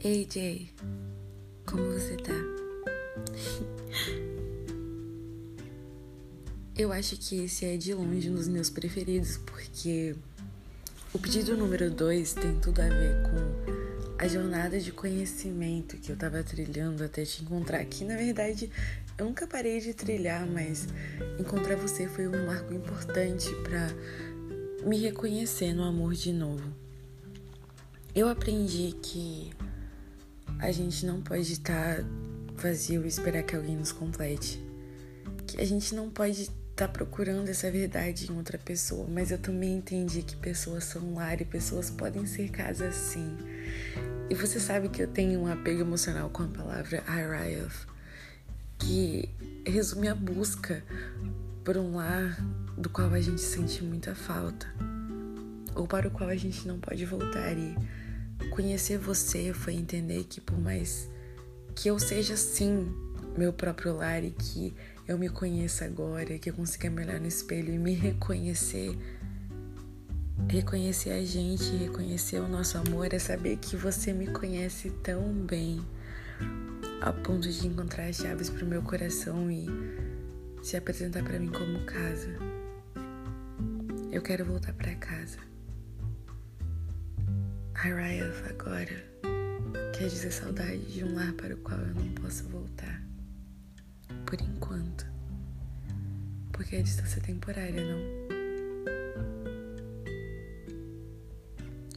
Jay, como você tá? Eu acho que esse é de longe um dos meus preferidos, porque o pedido número 2 tem tudo a ver com a jornada de conhecimento que eu tava trilhando até te encontrar. Que na verdade eu nunca parei de trilhar, mas encontrar você foi um marco importante para me reconhecer no amor de novo. Eu aprendi que a gente não pode estar vazio e esperar que alguém nos complete. Que a gente não pode estar procurando essa verdade em outra pessoa, mas eu também entendi que pessoas são lar e pessoas podem ser casa sim. E você sabe que eu tenho um apego emocional com a palavra Ariath, que resume a busca por um lar do qual a gente sente muita falta, ou para o qual a gente não pode voltar e Conhecer você foi entender que por mais que eu seja sim meu próprio lar e que eu me conheça agora, que eu consiga me olhar no espelho e me reconhecer, reconhecer a gente, reconhecer o nosso amor, é saber que você me conhece tão bem a ponto de encontrar as chaves para o meu coração e se apresentar para mim como casa. Eu quero voltar para casa. Harayath agora quer dizer saudade de um lar para o qual eu não posso voltar. Por enquanto. Porque a distância é temporária, não?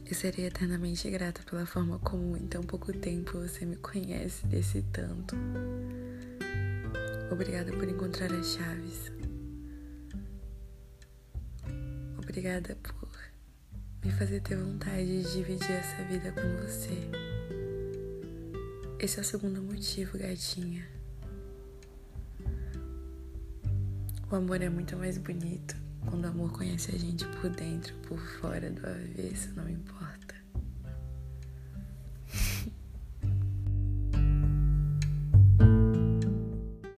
E serei eternamente grata pela forma como em tão pouco tempo você me conhece desse tanto. Obrigada por encontrar as chaves. Obrigada por me fazer ter vontade de dividir essa vida com você. Esse é o segundo motivo, gatinha. O amor é muito mais bonito quando o amor conhece a gente por dentro, por fora do avesso, não importa.